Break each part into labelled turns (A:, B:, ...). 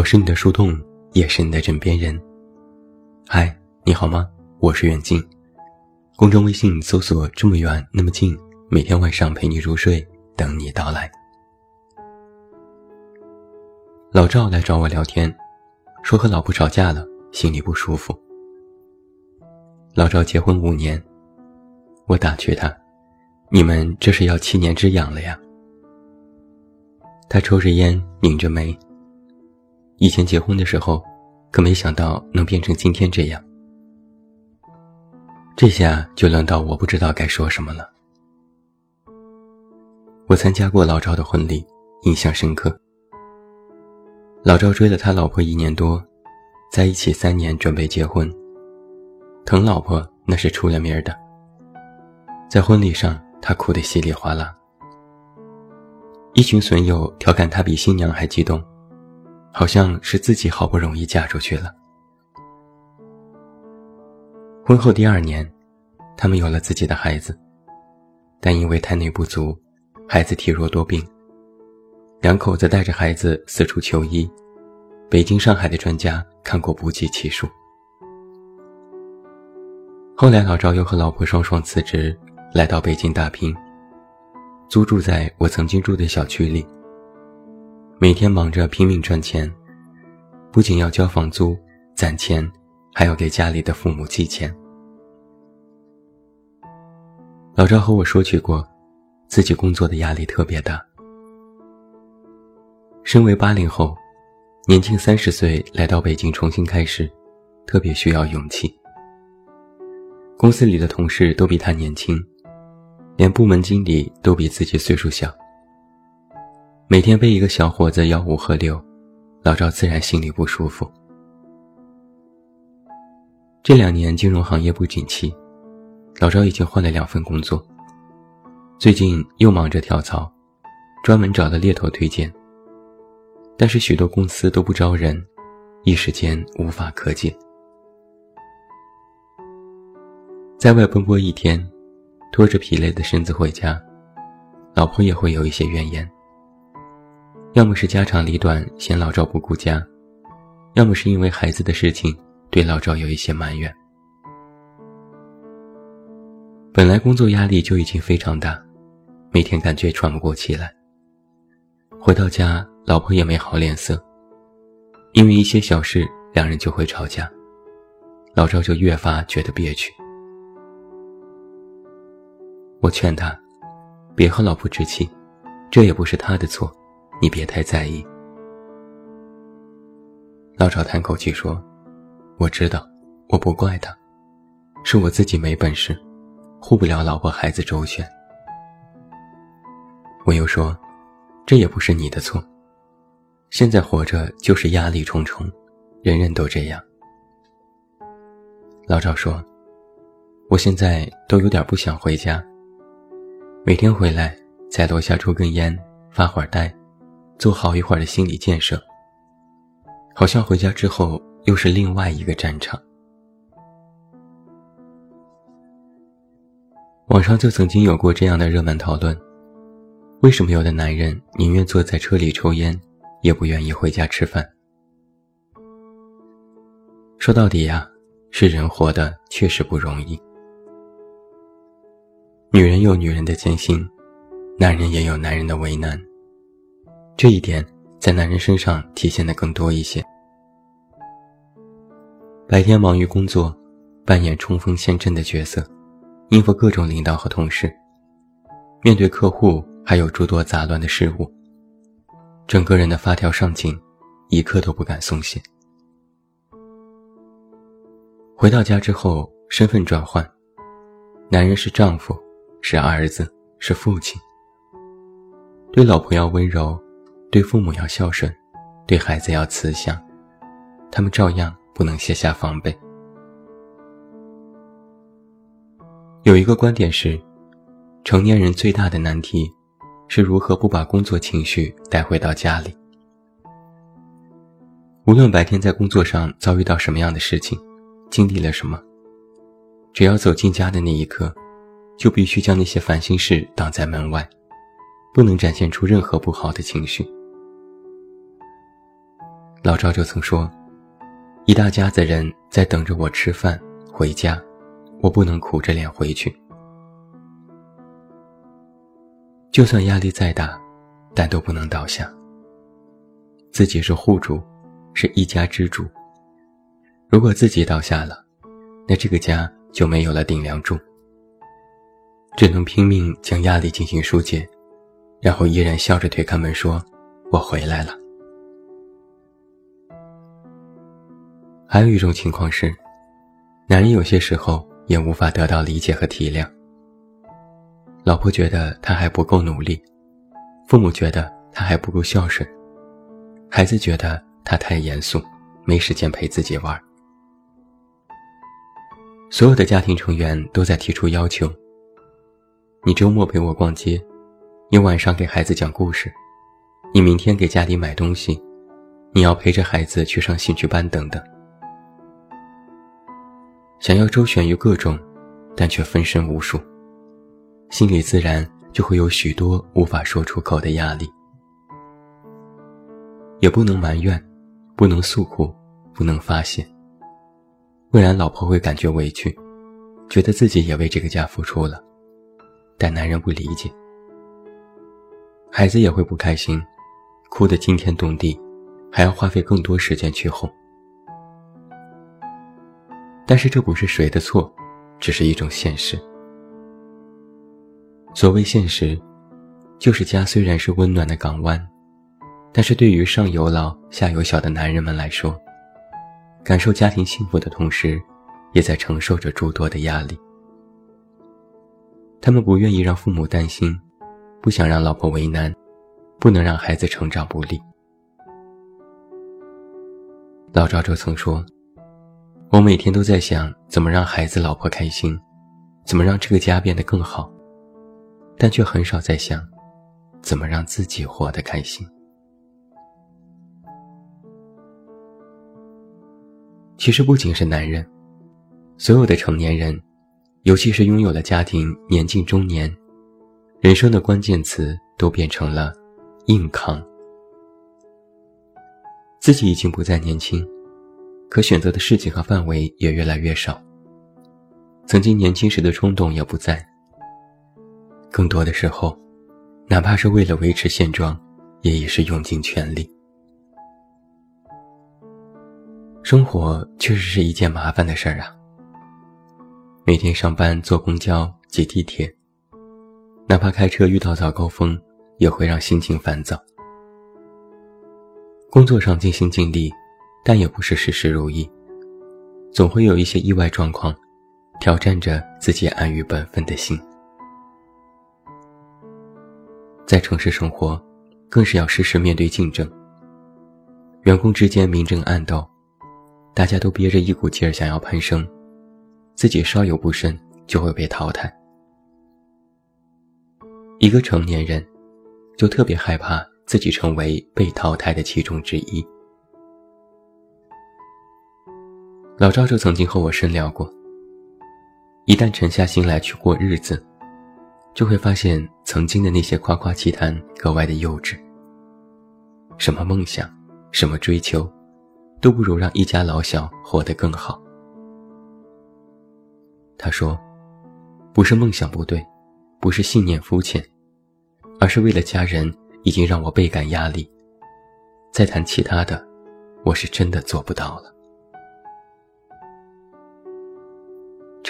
A: 我是你的树洞，也是你的枕边人。嗨，你好吗？我是远近。公众微信搜索“这么远那么近”，每天晚上陪你入睡，等你到来。老赵来找我聊天，说和老婆吵架了，心里不舒服。老赵结婚五年，我打趣他：“你们这是要七年之痒了呀？”他抽着烟，拧着眉。以前结婚的时候，可没想到能变成今天这样。这下就轮到我不知道该说什么了。我参加过老赵的婚礼，印象深刻。老赵追了他老婆一年多，在一起三年准备结婚，疼老婆那是出了名的。在婚礼上，他哭得稀里哗啦，一群损友调侃他比新娘还激动。好像是自己好不容易嫁出去了。婚后第二年，他们有了自己的孩子，但因为胎内不足，孩子体弱多病。两口子带着孩子四处求医，北京、上海的专家看过不计其数。后来老赵又和老婆双双辞职，来到北京打拼，租住在我曾经住的小区里。每天忙着拼命赚钱，不仅要交房租、攒钱，还要给家里的父母寄钱。老赵和我说起过，自己工作的压力特别大。身为八零后，年近三十岁来到北京重新开始，特别需要勇气。公司里的同事都比他年轻，连部门经理都比自己岁数小。每天被一个小伙子吆五喝六，老赵自然心里不舒服。这两年金融行业不景气，老赵已经换了两份工作，最近又忙着跳槽，专门找了猎头推荐。但是许多公司都不招人，一时间无法可解。在外奔波一天，拖着疲累的身子回家，老婆也会有一些怨言。要么是家长里短嫌老赵不顾家，要么是因为孩子的事情对老赵有一些埋怨。本来工作压力就已经非常大，每天感觉喘不过气来。回到家，老婆也没好脸色，因为一些小事两人就会吵架，老赵就越发觉得憋屈。我劝他，别和老婆置气，这也不是他的错。你别太在意。老赵叹口气说：“我知道，我不怪他，是我自己没本事，护不了老婆孩子周全。”我又说：“这也不是你的错，现在活着就是压力重重，人人都这样。”老赵说：“我现在都有点不想回家，每天回来在楼下抽根烟，发会儿呆。”做好一会儿的心理建设，好像回家之后又是另外一个战场。网上就曾经有过这样的热门讨论：为什么有的男人宁愿坐在车里抽烟，也不愿意回家吃饭？说到底呀，是人活的确实不容易。女人有女人的艰辛，男人也有男人的为难。这一点在男人身上体现的更多一些。白天忙于工作，扮演冲锋陷阵的角色，应付各种领导和同事，面对客户还有诸多杂乱的事物，整个人的发条上紧，一刻都不敢松懈。回到家之后，身份转换，男人是丈夫，是儿子，是父亲，对老婆要温柔。对父母要孝顺，对孩子要慈祥，他们照样不能卸下防备。有一个观点是，成年人最大的难题，是如何不把工作情绪带回到家里。无论白天在工作上遭遇到什么样的事情，经历了什么，只要走进家的那一刻，就必须将那些烦心事挡在门外，不能展现出任何不好的情绪。老赵就曾说：“一大家子人在等着我吃饭回家，我不能苦着脸回去。就算压力再大，但都不能倒下。自己是户主，是一家之主。如果自己倒下了，那这个家就没有了顶梁柱。只能拼命将压力进行疏解，然后依然笑着推开门说：‘我回来了。’还有一种情况是，男人有些时候也无法得到理解和体谅。老婆觉得他还不够努力，父母觉得他还不够孝顺，孩子觉得他太严肃，没时间陪自己玩。所有的家庭成员都在提出要求：你周末陪我逛街，你晚上给孩子讲故事，你明天给家里买东西，你要陪着孩子去上兴趣班等等。想要周旋于各种，但却分身无术，心里自然就会有许多无法说出口的压力。也不能埋怨，不能诉苦，不能发泄，不然老婆会感觉委屈，觉得自己也为这个家付出了，但男人不理解，孩子也会不开心，哭得惊天动地，还要花费更多时间去哄。但是这不是谁的错，只是一种现实。所谓现实，就是家虽然是温暖的港湾，但是对于上有老下有小的男人们来说，感受家庭幸福的同时，也在承受着诸多的压力。他们不愿意让父母担心，不想让老婆为难，不能让孩子成长不利。老赵就曾说。我每天都在想怎么让孩子、老婆开心，怎么让这个家变得更好，但却很少在想怎么让自己活得开心。其实不仅是男人，所有的成年人，尤其是拥有了家庭、年近中年，人生的关键词都变成了硬扛。自己已经不再年轻。可选择的事情和范围也越来越少。曾经年轻时的冲动也不在。更多的时候，哪怕是为了维持现状，也已是用尽全力。生活确实是一件麻烦的事儿啊。每天上班坐公交、挤地铁，哪怕开车遇到早高峰，也会让心情烦躁。工作上尽心尽力。但也不是事事如意，总会有一些意外状况，挑战着自己安于本分的心。在城市生活，更是要时时面对竞争。员工之间明争暗斗，大家都憋着一股劲儿想要攀升，自己稍有不慎就会被淘汰。一个成年人，就特别害怕自己成为被淘汰的其中之一。老赵就曾经和我深聊过。一旦沉下心来去过日子，就会发现曾经的那些夸夸其谈格外的幼稚。什么梦想，什么追求，都不如让一家老小活得更好。他说：“不是梦想不对，不是信念肤浅，而是为了家人已经让我倍感压力。再谈其他的，我是真的做不到了。”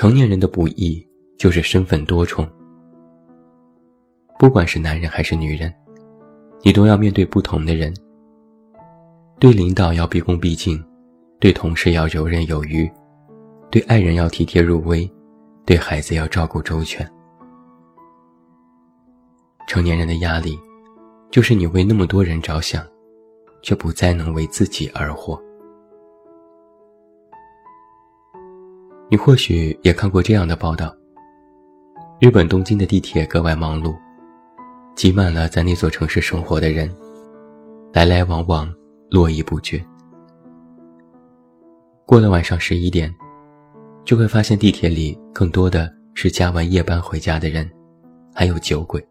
A: 成年人的不易就是身份多重，不管是男人还是女人，你都要面对不同的人。对领导要毕恭毕敬，对同事要游刃有余，对爱人要体贴入微，对孩子要照顾周全。成年人的压力，就是你为那么多人着想，却不再能为自己而活。你或许也看过这样的报道：日本东京的地铁格外忙碌，挤满了在那座城市生活的人，来来往往，络绎不绝。过了晚上十一点，就会发现地铁里更多的是加完夜班回家的人，还有酒鬼。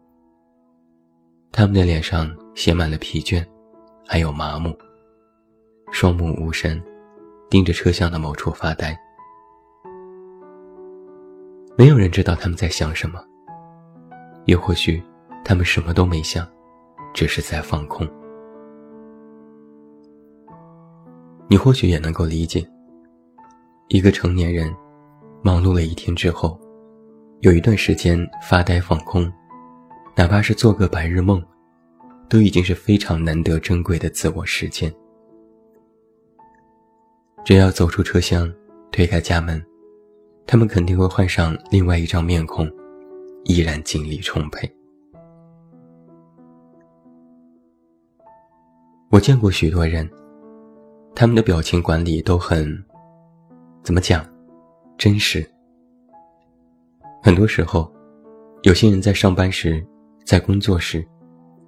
A: 他们的脸上写满了疲倦，还有麻木，双目无神，盯着车厢的某处发呆。没有人知道他们在想什么，也或许他们什么都没想，只是在放空。你或许也能够理解，一个成年人忙碌了一天之后，有一段时间发呆放空，哪怕是做个白日梦，都已经是非常难得珍贵的自我实践。只要走出车厢，推开家门，他们肯定会换上另外一张面孔，依然精力充沛。我见过许多人。他们的表情管理都很，怎么讲，真实。很多时候，有些人在上班时，在工作时，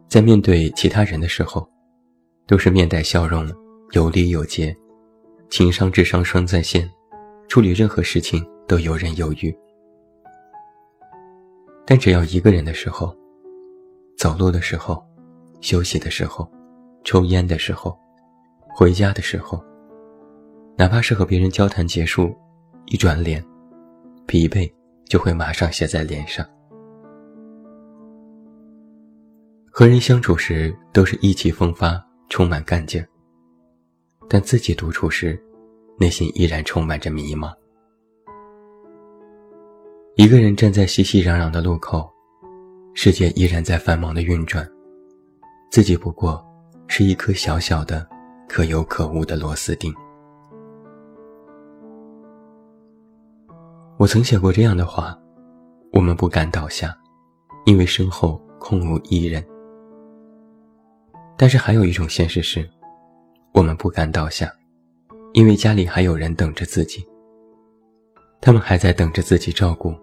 A: 在面对其他人的时候，都是面带笑容，有礼有节，情商智商双在线，处理任何事情都游刃有余。但只要一个人的时候，走路的时候，休息的时候，抽烟的时候。回家的时候，哪怕是和别人交谈结束，一转脸，疲惫就会马上写在脸上。和人相处时都是意气风发，充满干劲，但自己独处时，内心依然充满着迷茫。一个人站在熙熙攘攘的路口，世界依然在繁忙的运转，自己不过是一颗小小的。可有可无的螺丝钉。我曾写过这样的话：我们不敢倒下，因为身后空无一人。但是还有一种现实是，我们不敢倒下，因为家里还有人等着自己。他们还在等着自己照顾，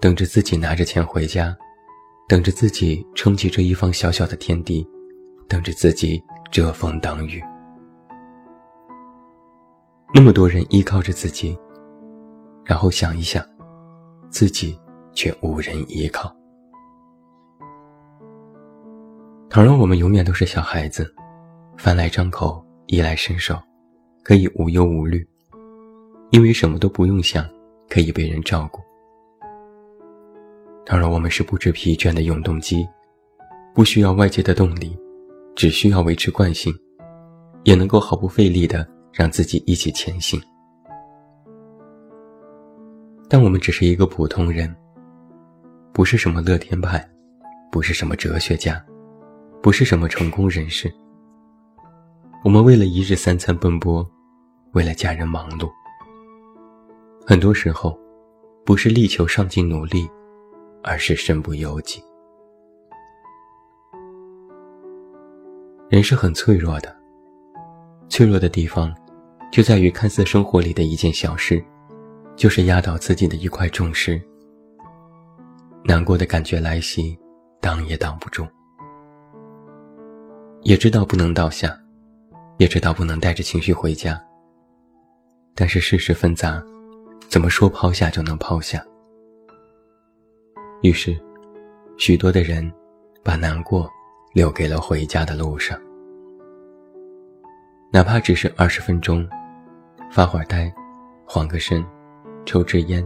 A: 等着自己拿着钱回家，等着自己撑起这一方小小的天地，等着自己遮风挡雨。那么多人依靠着自己，然后想一想，自己却无人依靠。倘若我们永远都是小孩子，饭来张口，衣来伸手，可以无忧无虑，因为什么都不用想，可以被人照顾。倘若我们是不知疲倦的永动机，不需要外界的动力，只需要维持惯性，也能够毫不费力的。让自己一起前行，但我们只是一个普通人，不是什么乐天派，不是什么哲学家，不是什么成功人士。我们为了一日三餐奔波，为了家人忙碌。很多时候，不是力求上进努力，而是身不由己。人是很脆弱的，脆弱的地方。就在于看似生活里的一件小事，就是压倒自己的一块重石。难过的感觉来袭，挡也挡不住。也知道不能倒下，也知道不能带着情绪回家。但是世事纷杂，怎么说抛下就能抛下？于是，许多的人把难过留给了回家的路上，哪怕只是二十分钟。发会儿呆，缓个身，抽支烟，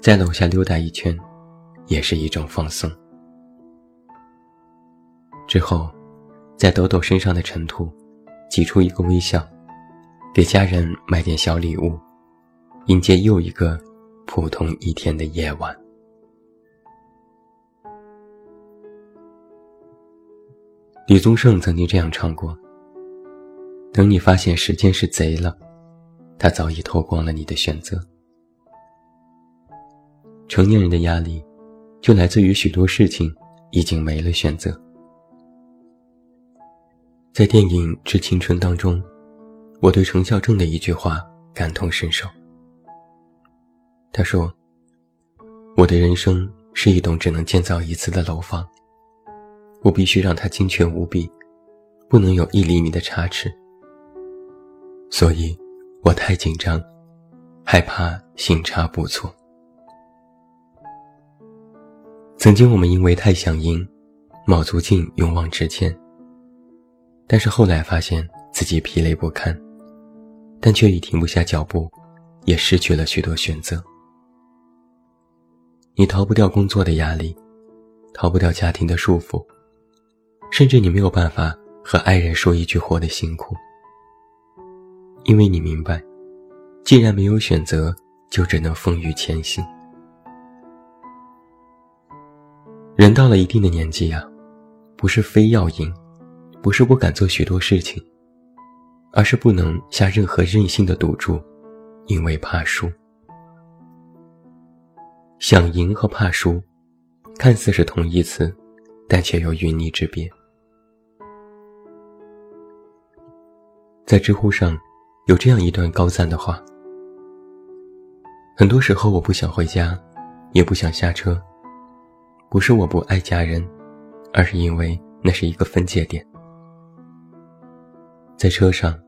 A: 在楼下溜达一圈，也是一种放松。之后，再抖抖身上的尘土，挤出一个微笑，给家人买点小礼物，迎接又一个普通一天的夜晚。李宗盛曾经这样唱过：“等你发现时间是贼了。”他早已偷光了你的选择。成年人的压力，就来自于许多事情已经没了选择。在电影《致青春》当中，我对程孝正的一句话感同身受。他说：“我的人生是一栋只能建造一次的楼房，我必须让它精确无比，不能有一厘米的差池。所以。”我太紧张，害怕行差步错。曾经我们因为太想赢，卯足劲勇往直前。但是后来发现自己疲累不堪，但却已停不下脚步，也失去了许多选择。你逃不掉工作的压力，逃不掉家庭的束缚，甚至你没有办法和爱人说一句“活得辛苦”，因为你明白，既然没有选择，就只能风雨前行。人到了一定的年纪呀，不是非要赢，不是不敢做许多事情，而是不能下任何任性的赌注，因为怕输。想赢和怕输，看似是同义词，但却有云泥之别。在知乎上，有这样一段高赞的话：很多时候我不想回家，也不想下车。不是我不爱家人，而是因为那是一个分界点。在车上，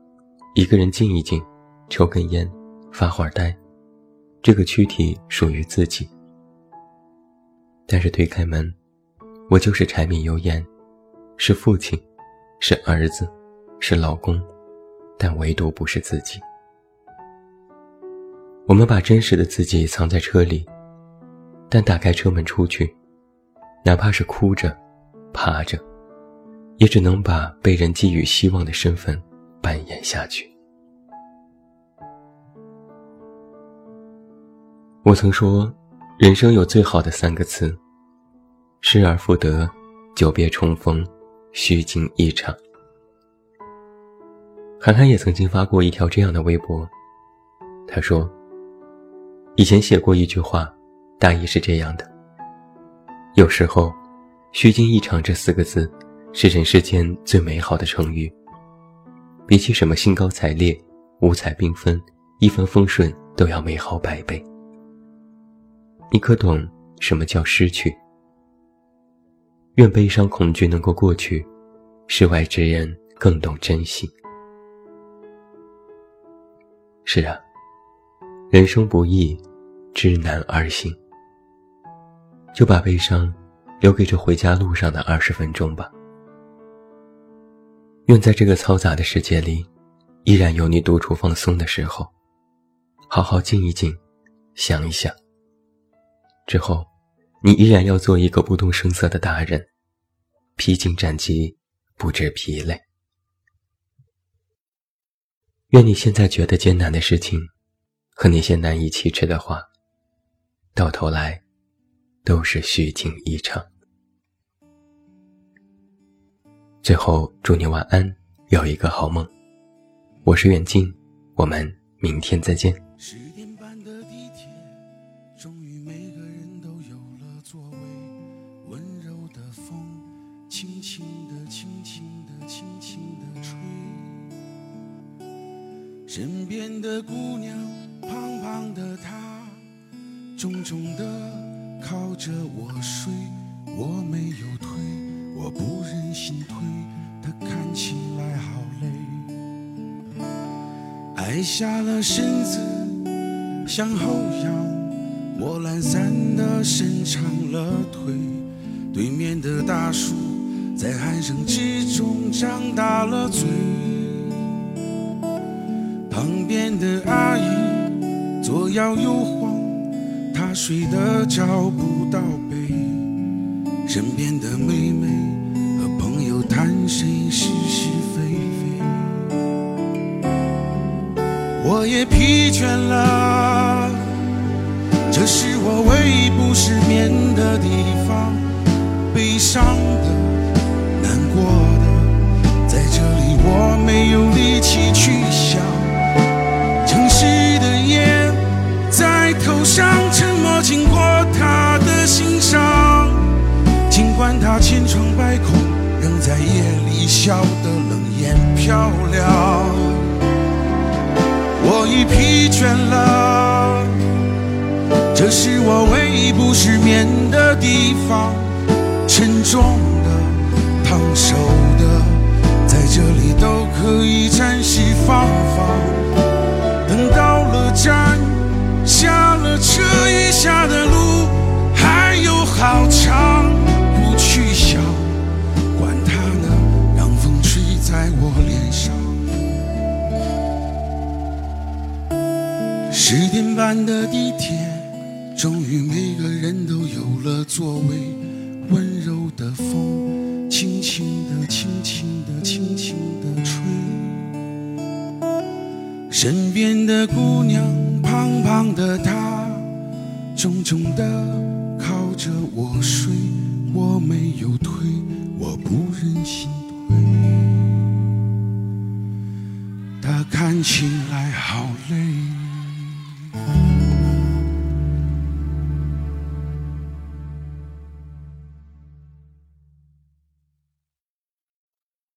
A: 一个人静一静，抽根烟，发会儿呆，这个躯体属于自己。但是推开门，我就是柴米油盐，是父亲，是儿子，是老公，但唯独不是自己。我们把真实的自己藏在车里，但打开车门出去。哪怕是哭着、爬着，也只能把被人寄予希望的身份扮演下去。我曾说，人生有最好的三个词：失而复得、久别重逢、虚惊一场。韩寒也曾经发过一条这样的微博，他说：“以前写过一句话，大意是这样的。”有时候，“虚惊一场”这四个字，是人世间最美好的成语。比起什么兴高采烈、五彩缤纷、一帆风顺，都要美好百倍。你可懂什么叫失去？愿悲伤恐惧能够过去，世外之人更懂珍惜。是啊，人生不易，知难而行。就把悲伤留给这回家路上的二十分钟吧。愿在这个嘈杂的世界里，依然有你独处放松的时候，好好静一静，想一想。之后，你依然要做一个不动声色的大人，披荆斩棘，不知疲累。愿你现在觉得艰难的事情，和那些难以启齿的话，到头来。都是虚惊一场。最后，祝你晚安，有一个好梦。我是远近，我们明天再见。
B: 十点半的地铁，终于每个人都有了座位。温柔的风，轻轻的、轻轻的、轻轻的吹。身边的姑娘，胖胖的她，重重的。靠着我睡，我没有推，我不忍心推，他看起来好累。矮下了身子向后仰，我懒散的伸长了腿。对面的大叔在鼾声之中张大了嘴，旁边的阿姨左摇右晃。她睡得找不到北，身边的妹妹和朋友谈谁是是非非，我也疲倦了，这是我唯一不失眠的地方，悲伤的、难过的，在这里我没有力气去想，笑得冷眼漂亮。我已疲倦了，这是我唯一不失眠的地方。沉重的、烫手的，在这里都可以暂时放放。等到了站。下了车，余下的路还有好长，在我脸上。十点半的地铁，终于每个人都有了座位。温柔的风，轻轻的、轻轻的、轻轻的吹。身边的姑娘，胖胖的她，重重的靠着我睡。我没有推，我不忍心。看起来好累。